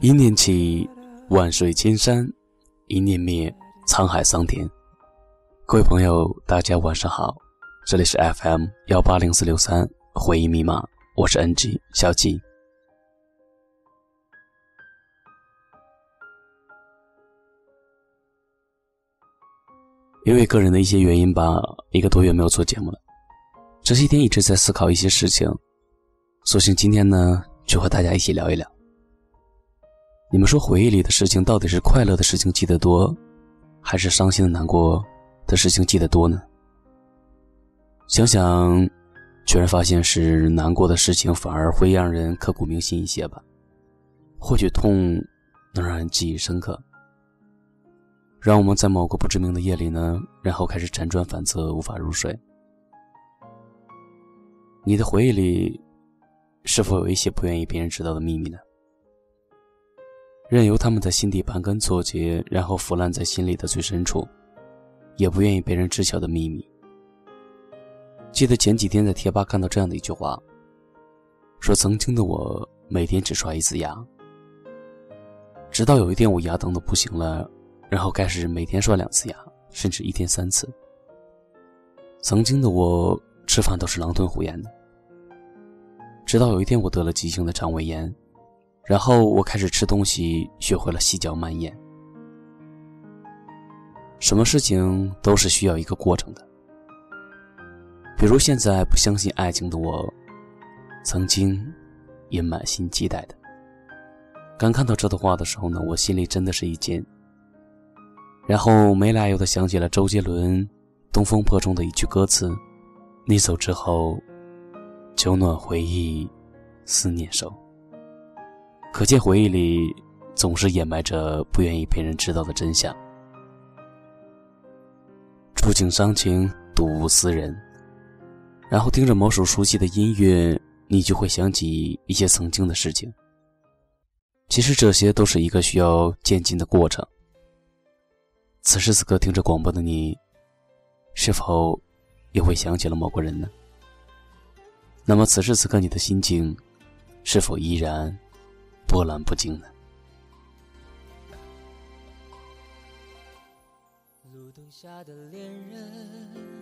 一念起，万水千山；一念灭，沧海桑田。各位朋友，大家晚上好，这里是 FM 幺八零四六三回忆密码，我是 NG 小吉。因为个人的一些原因吧，一个多月没有做节目了。这些天一直在思考一些事情，索性今天呢，就和大家一起聊一聊。你们说回忆里的事情到底是快乐的事情记得多，还是伤心的难过的事情记得多呢？想想，居然发现是难过的事情反而会让人刻骨铭心一些吧。或许痛能让人记忆深刻，让我们在某个不知名的夜里呢，然后开始辗转反侧，无法入睡。你的回忆里，是否有一些不愿意别人知道的秘密呢？任由他们在心底盘根错节，然后腐烂在心里的最深处，也不愿意别人知晓的秘密。记得前几天在贴吧看到这样的一句话，说曾经的我每天只刷一次牙，直到有一天我牙疼的不行了，然后开始每天刷两次牙，甚至一天三次。曾经的我吃饭都是狼吞虎咽的，直到有一天我得了急性的肠胃炎。然后我开始吃东西，学会了细嚼慢咽。什么事情都是需要一个过程的。比如现在不相信爱情的我，曾经也满心期待的。刚看到这段话的时候呢，我心里真的是一惊。然后没来由的想起了周杰伦《东风破》中的一句歌词：“你走之后，酒暖回忆，思念收。”可见回忆里总是掩埋着不愿意被人知道的真相。触景伤情，睹物思人。然后听着某首熟悉的音乐，你就会想起一些曾经的事情。其实这些都是一个需要渐进的过程。此时此刻听着广播的你，是否也会想起了某个人呢？那么此时此刻你的心境，是否依然？波澜不惊呢。路灯下的恋人，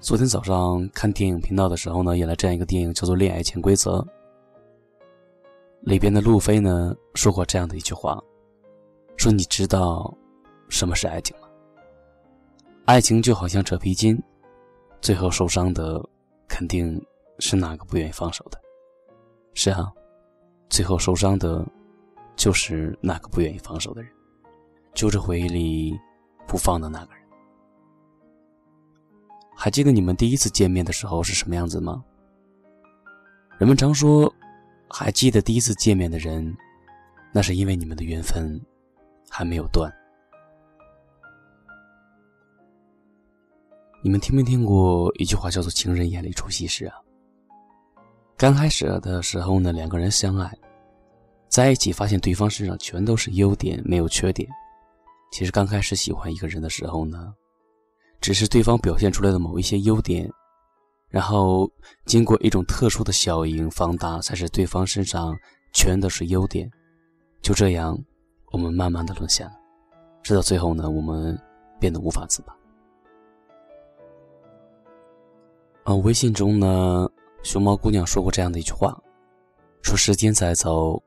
昨天早上看电影频道的时候呢，演了这样一个电影，叫做《恋爱潜规则》。里边的路飞呢说过这样的一句话，说你知道什么是爱情吗？爱情就好像扯皮筋，最后受伤的。肯定是哪个不愿意放手的？是啊，最后受伤的，就是那个不愿意放手的人，揪着回忆里不放的那个人。还记得你们第一次见面的时候是什么样子吗？人们常说，还记得第一次见面的人，那是因为你们的缘分还没有断。你们听没听过一句话，叫做“情人眼里出西施”啊？刚开始的时候呢，两个人相爱，在一起发现对方身上全都是优点，没有缺点。其实刚开始喜欢一个人的时候呢，只是对方表现出来的某一些优点，然后经过一种特殊的效应放大，才是对方身上全都是优点。就这样，我们慢慢的沦陷了，直到最后呢，我们变得无法自拔。啊，微信中呢，熊猫姑娘说过这样的一句话，说时间在走，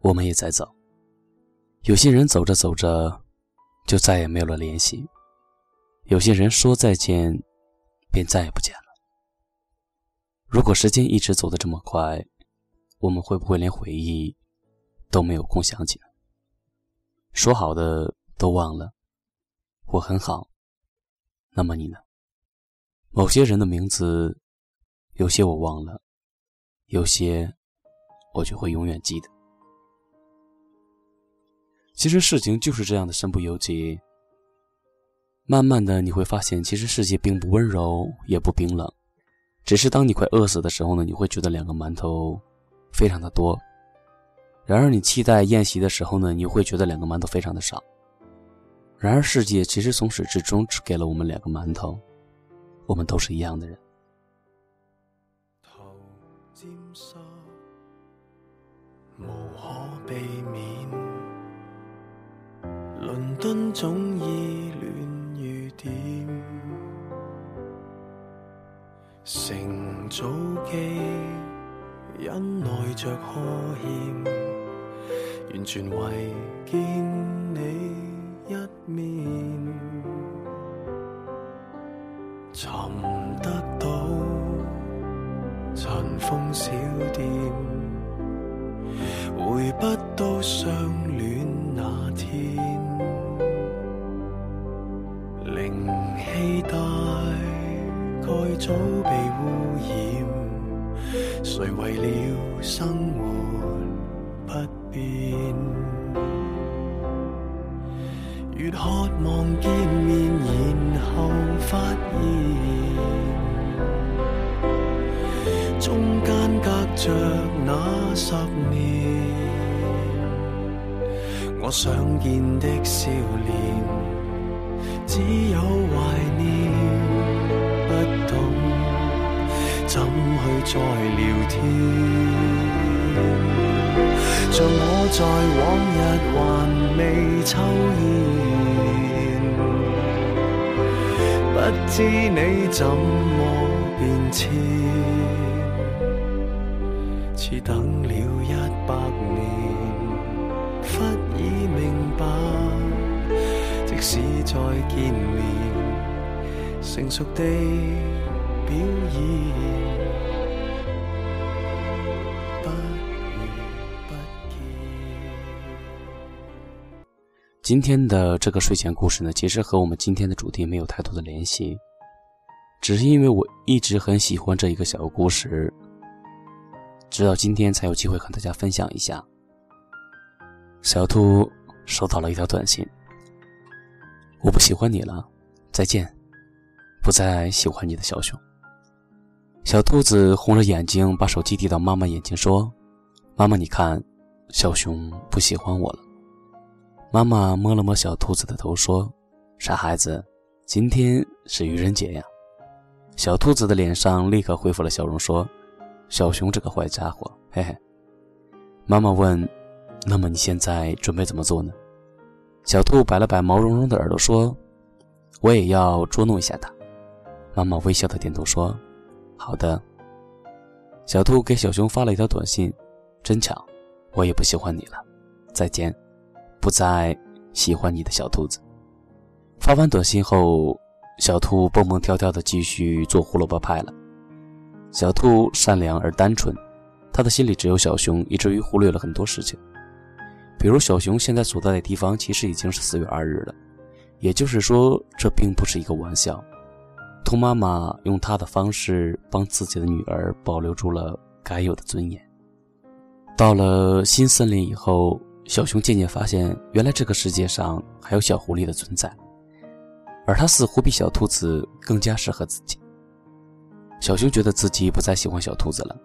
我们也在走。有些人走着走着，就再也没有了联系；有些人说再见，便再也不见了。如果时间一直走得这么快，我们会不会连回忆都没有空想起呢？说好的都忘了，我很好，那么你呢？某些人的名字，有些我忘了，有些我就会永远记得。其实事情就是这样的身不由己。慢慢的，你会发现，其实世界并不温柔，也不冰冷。只是当你快饿死的时候呢，你会觉得两个馒头非常的多；然而你期待宴席的时候呢，你会觉得两个馒头非常的少。然而世界其实从始至终只给了我们两个馒头，我们都是一样的人。无可避免，伦敦总依恋雨点。乘早机，忍耐着呵欠，完全为见你一面。寻得到尘封小店，回不到相恋期待。该早被污染，谁为了生活不变？越渴望见面，然后发现中间隔着那十年，我想见的笑脸，只有怀念。不懂怎去再聊天？像我在往日还未抽烟，不知你怎么变迁，似等了一百，使再见面，成熟地。表演今天的这个睡前故事呢，其实和我们今天的主题没有太多的联系，只是因为我一直很喜欢这一个小故事，直到今天才有机会和大家分享一下。小兔收到了一条短信：“我不喜欢你了，再见，不再喜欢你的小熊。”小兔子红着眼睛把手机递到妈妈眼前，说：“妈妈，你看，小熊不喜欢我了。”妈妈摸了摸小兔子的头，说：“傻孩子，今天是愚人节呀。”小兔子的脸上立刻恢复了笑容，说：“小熊这个坏家伙，嘿嘿。”妈妈问：“那么你现在准备怎么做呢？”小兔摆了摆毛茸茸的耳朵，说：“我也要捉弄一下他。”妈妈微笑的点头说。好的，小兔给小熊发了一条短信，真巧，我也不喜欢你了，再见，不再喜欢你的小兔子。发完短信后，小兔蹦蹦跳跳的继续做胡萝卜派了。小兔善良而单纯，他的心里只有小熊，以至于忽略了很多事情，比如小熊现在所在的地方其实已经是四月二日了，也就是说，这并不是一个玩笑。兔妈妈用她的方式帮自己的女儿保留住了该有的尊严。到了新森林以后，小熊渐渐发现，原来这个世界上还有小狐狸的存在，而它似乎比小兔子更加适合自己。小熊觉得自己不再喜欢小兔子了，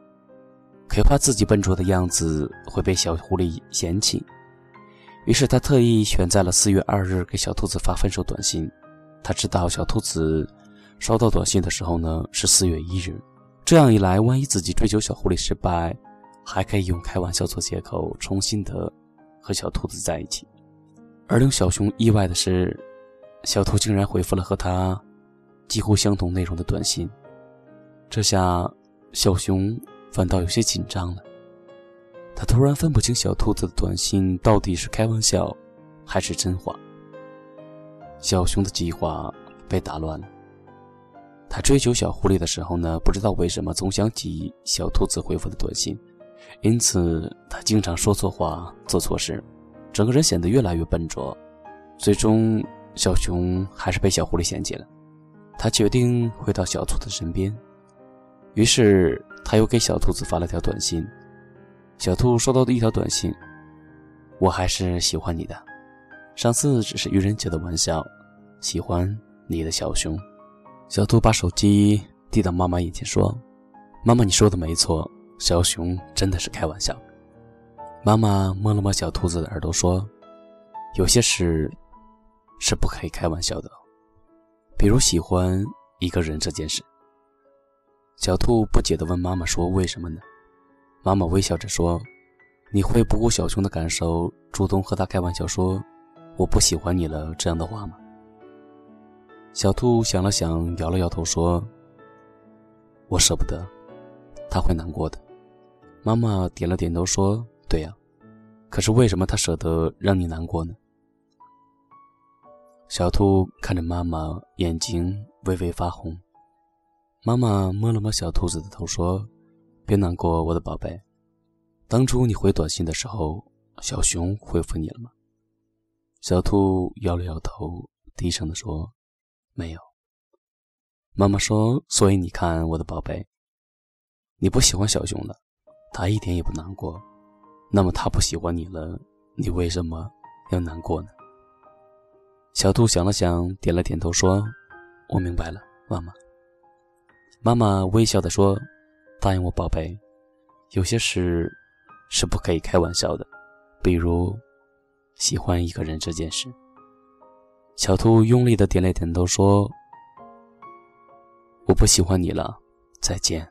可怕自己笨拙的样子会被小狐狸嫌弃，于是他特意选在了四月二日给小兔子发分手短信。他知道小兔子。收到短信的时候呢，是四月一日，这样一来，万一自己追求小狐狸失败，还可以用开玩笑做借口，重新的和小兔子在一起。而令小熊意外的是，小兔竟然回复了和他几乎相同内容的短信。这下，小熊反倒有些紧张了。他突然分不清小兔子的短信到底是开玩笑，还是真话。小熊的计划被打乱了。他追求小狐狸的时候呢，不知道为什么总想起小兔子回复的短信，因此他经常说错话、做错事，整个人显得越来越笨拙。最终，小熊还是被小狐狸嫌弃了。他决定回到小兔子身边，于是他又给小兔子发了条短信。小兔收到的一条短信：“我还是喜欢你的，上次只是愚人节的玩笑，喜欢你的小熊。”小兔把手机递到妈妈眼前，说：“妈妈，你说的没错，小熊真的是开玩笑。”妈妈摸了摸小兔子的耳朵，说：“有些事是不可以开玩笑的，比如喜欢一个人这件事。”小兔不解地问妈妈：“说为什么呢？”妈妈微笑着说：“你会不顾小熊的感受，主动和他开玩笑说‘我不喜欢你了’这样的话吗？”小兔想了想，摇了摇头，说：“我舍不得，他会难过的。”妈妈点了点头，说：“对呀，可是为什么他舍得让你难过呢？”小兔看着妈妈，眼睛微微发红。妈妈摸了摸小兔子的头，说：“别难过，我的宝贝。当初你回短信的时候，小熊回复你了吗？”小兔摇了摇头，低声的说。没有，妈妈说，所以你看，我的宝贝，你不喜欢小熊了，他一点也不难过。那么他不喜欢你了，你为什么要难过呢？小兔想了想，点了点头，说：“我明白了，妈妈。”妈妈微笑的说：“答应我，宝贝，有些事是不可以开玩笑的，比如喜欢一个人这件事。”小兔用力的点了点头，说：“我不喜欢你了，再见，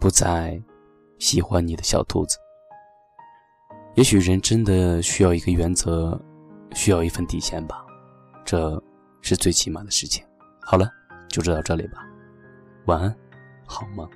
不再喜欢你的小兔子。”也许人真的需要一个原则，需要一份底线吧，这是最起码的事情。好了，就说到这里吧，晚安，好梦。